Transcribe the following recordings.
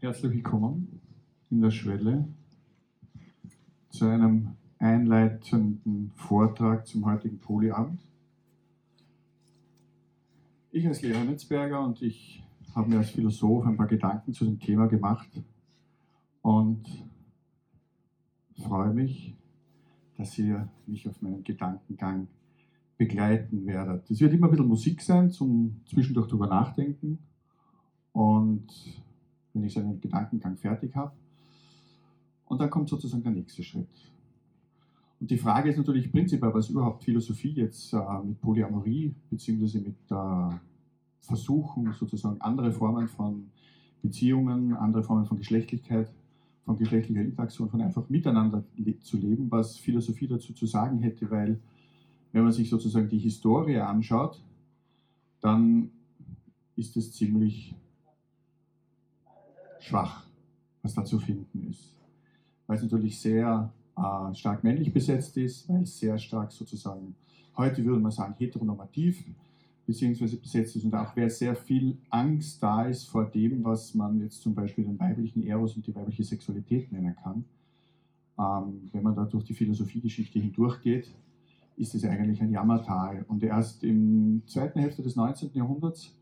Herzlich willkommen in der Schwelle zu einem einleitenden Vortrag zum heutigen Polyabend. Ich als Lehrer Netzberger und ich habe mir als Philosoph ein paar Gedanken zu dem Thema gemacht und freue mich, dass ihr mich auf meinem Gedankengang begleiten werdet. Es wird immer ein bisschen Musik sein zum zwischendurch drüber nachdenken und wenn ich seinen Gedankengang fertig habe. Und dann kommt sozusagen der nächste Schritt. Und die Frage ist natürlich prinzipiell, was überhaupt Philosophie jetzt äh, mit Polyamorie beziehungsweise mit äh, Versuchen, sozusagen andere Formen von Beziehungen, andere Formen von Geschlechtlichkeit, von geschlechtlicher Interaktion, von einfach miteinander le zu leben, was Philosophie dazu zu sagen hätte, weil wenn man sich sozusagen die Historie anschaut, dann ist es ziemlich schwach, was da zu finden ist. Weil es natürlich sehr äh, stark männlich besetzt ist, weil es sehr stark sozusagen, heute würde man sagen, heteronormativ beziehungsweise besetzt ist und auch wer sehr viel Angst da ist vor dem, was man jetzt zum Beispiel den weiblichen Eros und die weibliche Sexualität nennen kann. Ähm, wenn man da durch die Philosophiegeschichte hindurchgeht, ist es eigentlich ein Jammertal. Und erst im zweiten Hälfte des 19. Jahrhunderts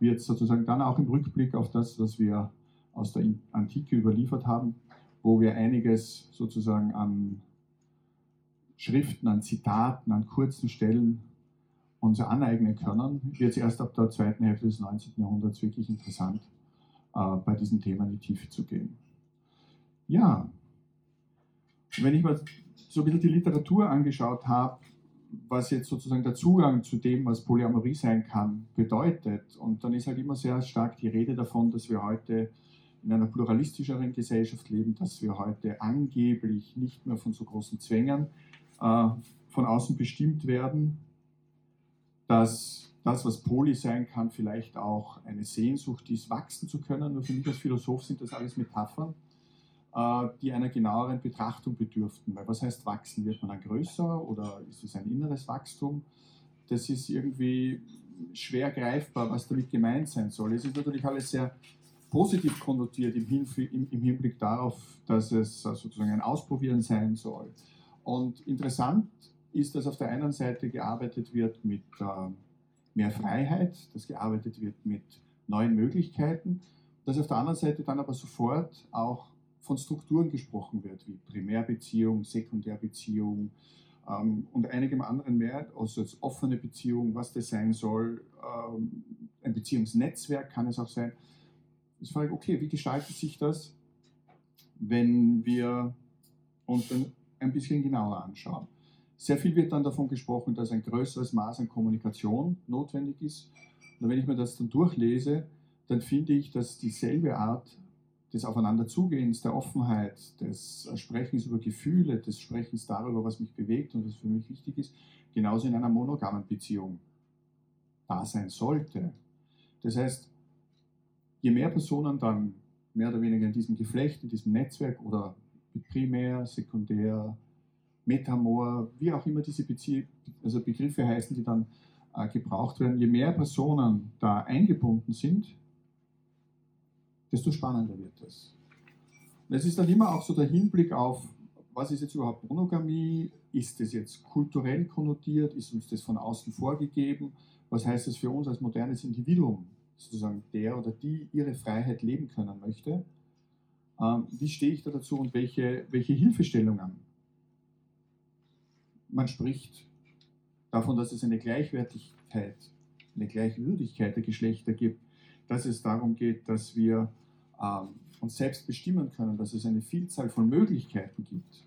wird sozusagen dann auch im Rückblick auf das, was wir aus der Antike überliefert haben, wo wir einiges sozusagen an Schriften, an Zitaten, an kurzen Stellen uns aneignen können, wird es erst ab der zweiten Hälfte des 19. Jahrhunderts wirklich interessant, äh, bei diesem Thema in die Tiefe zu gehen. Ja, wenn ich mir so ein bisschen die Literatur angeschaut habe, was jetzt sozusagen der Zugang zu dem, was Polyamorie sein kann, bedeutet, und dann ist halt immer sehr stark die Rede davon, dass wir heute in einer pluralistischeren Gesellschaft leben, dass wir heute angeblich nicht mehr von so großen Zwängen äh, von außen bestimmt werden, dass das, was Poly sein kann, vielleicht auch eine Sehnsucht ist, wachsen zu können. Nur für mich als Philosoph sind das alles Metaphern, äh, die einer genaueren Betrachtung bedürften. Weil was heißt wachsen? Wird man dann größer oder ist es ein inneres Wachstum? Das ist irgendwie schwer greifbar, was damit gemeint sein soll. Es ist natürlich alles sehr positiv konnotiert im, im, im, Hinblick darauf, dass es sozusagen ein Ausprobieren sein soll. Und interessant ist, dass auf der einen Seite gearbeitet wird mit äh, mehr Freiheit, dass gearbeitet wird mit neuen Möglichkeiten, dass auf der anderen Seite dann aber sofort auch von Strukturen gesprochen wird, wie Primärbeziehung, Sekundärbeziehung ähm, und einigem anderen mehr, also als offene Beziehung, was das sein soll, ähm, ein Beziehungsnetzwerk kann es auch sein. Ich frage, okay, wie gestaltet sich das, wenn wir uns dann ein bisschen genauer anschauen? Sehr viel wird dann davon gesprochen, dass ein größeres Maß an Kommunikation notwendig ist. Und wenn ich mir das dann durchlese, dann finde ich, dass dieselbe Art des Aufeinanderzugehens, der Offenheit, des Sprechens über Gefühle, des Sprechens darüber, was mich bewegt und was für mich wichtig ist, genauso in einer monogamen Beziehung da sein sollte. Das heißt, je mehr Personen dann mehr oder weniger in diesem Geflecht, in diesem Netzwerk oder mit Primär, Sekundär, Metamor, wie auch immer diese Bezie also Begriffe heißen, die dann äh, gebraucht werden, je mehr Personen da eingebunden sind, desto spannender wird es. Und es ist dann immer auch so der Hinblick auf, was ist jetzt überhaupt Monogamie? Ist es jetzt kulturell konnotiert? Ist uns das von außen vorgegeben? Was heißt das für uns als modernes Individuum? Sozusagen der oder die ihre Freiheit leben können möchte. Ähm, wie stehe ich da dazu und welche, welche Hilfestellungen? Man spricht davon, dass es eine Gleichwertigkeit, eine Gleichwürdigkeit der Geschlechter gibt, dass es darum geht, dass wir ähm, uns selbst bestimmen können, dass es eine Vielzahl von Möglichkeiten gibt.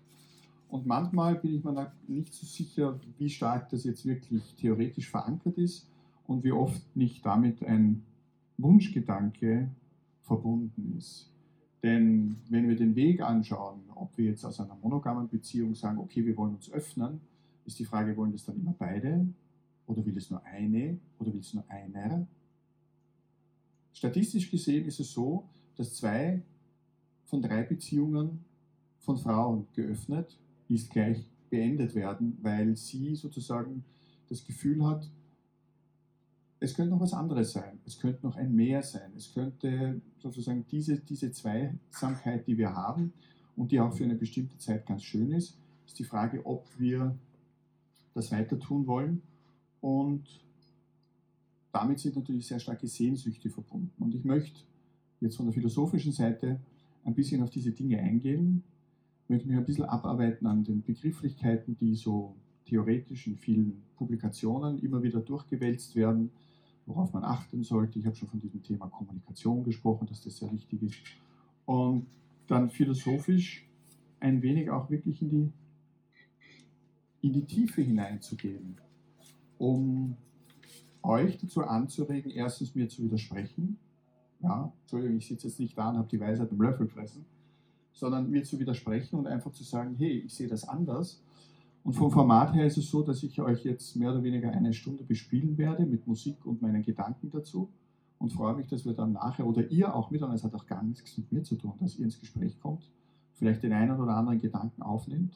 Und manchmal bin ich mir nicht so sicher, wie stark das jetzt wirklich theoretisch verankert ist und wie oft nicht damit ein Wunschgedanke verbunden ist. Denn wenn wir den Weg anschauen, ob wir jetzt aus einer monogamen Beziehung sagen, okay, wir wollen uns öffnen, ist die Frage, wollen das dann immer beide? Oder will es nur eine? Oder will es nur einer? Statistisch gesehen ist es so, dass zwei von drei Beziehungen von Frauen geöffnet ist gleich beendet werden, weil sie sozusagen das Gefühl hat, es könnte noch was anderes sein. Es könnte noch ein Mehr sein. Es könnte sozusagen diese, diese Zweisamkeit, die wir haben und die auch für eine bestimmte Zeit ganz schön ist, ist die Frage, ob wir das weiter tun wollen. Und damit sind natürlich sehr starke Sehnsüchte verbunden. Und ich möchte jetzt von der philosophischen Seite ein bisschen auf diese Dinge eingehen, möchte mich ein bisschen abarbeiten an den Begrifflichkeiten, die so theoretisch in vielen Publikationen immer wieder durchgewälzt werden, worauf man achten sollte. Ich habe schon von diesem Thema Kommunikation gesprochen, dass das sehr wichtig ist. Und dann philosophisch ein wenig auch wirklich in die, in die Tiefe hineinzugehen, um euch dazu anzuregen, erstens mir zu widersprechen. Ja, Entschuldigung, ich sitze jetzt nicht da und habe die Weisheit im Löffel gefressen, sondern mir zu widersprechen und einfach zu sagen, hey, ich sehe das anders und vom Format her ist es so, dass ich euch jetzt mehr oder weniger eine Stunde bespielen werde mit Musik und meinen Gedanken dazu und freue mich, dass wir dann nachher oder ihr auch miteinander, es hat auch gar nichts mit mir zu tun, dass ihr ins Gespräch kommt, vielleicht den einen oder anderen Gedanken aufnimmt,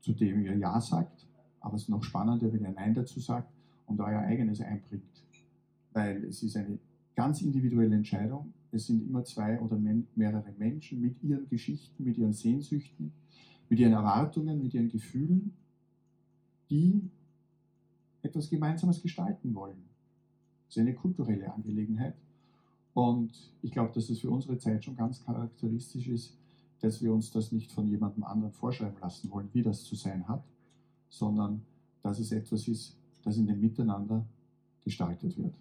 zu dem ihr Ja sagt, aber es ist noch spannender, wenn ihr Nein dazu sagt und euer eigenes einbringt, weil es ist eine ganz individuelle Entscheidung. Es sind immer zwei oder mehrere Menschen mit ihren Geschichten, mit ihren Sehnsüchten, mit ihren Erwartungen, mit ihren Gefühlen die etwas Gemeinsames gestalten wollen. Das ist eine kulturelle Angelegenheit. Und ich glaube, dass es für unsere Zeit schon ganz charakteristisch ist, dass wir uns das nicht von jemandem anderen vorschreiben lassen wollen, wie das zu sein hat, sondern dass es etwas ist, das in dem Miteinander gestaltet wird.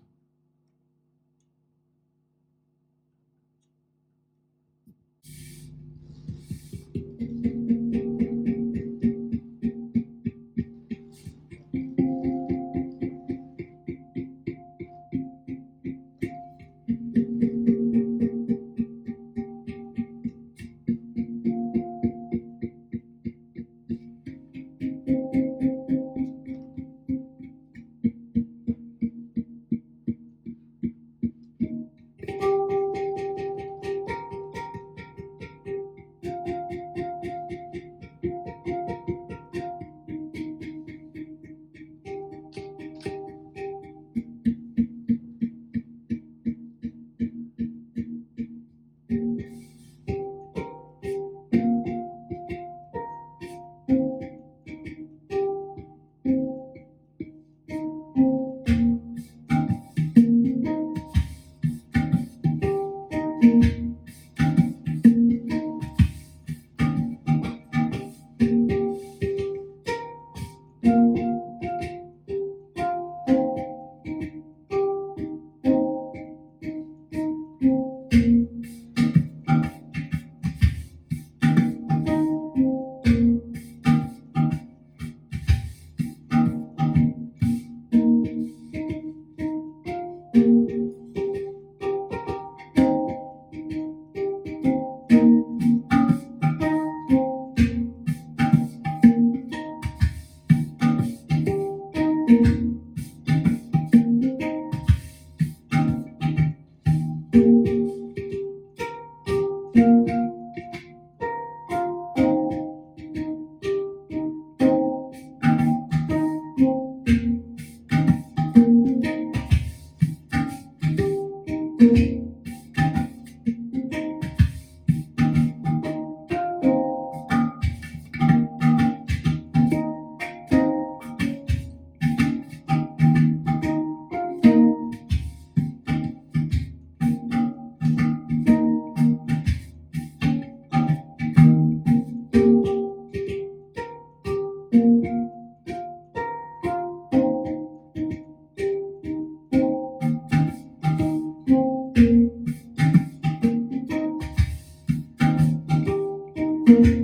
thank you.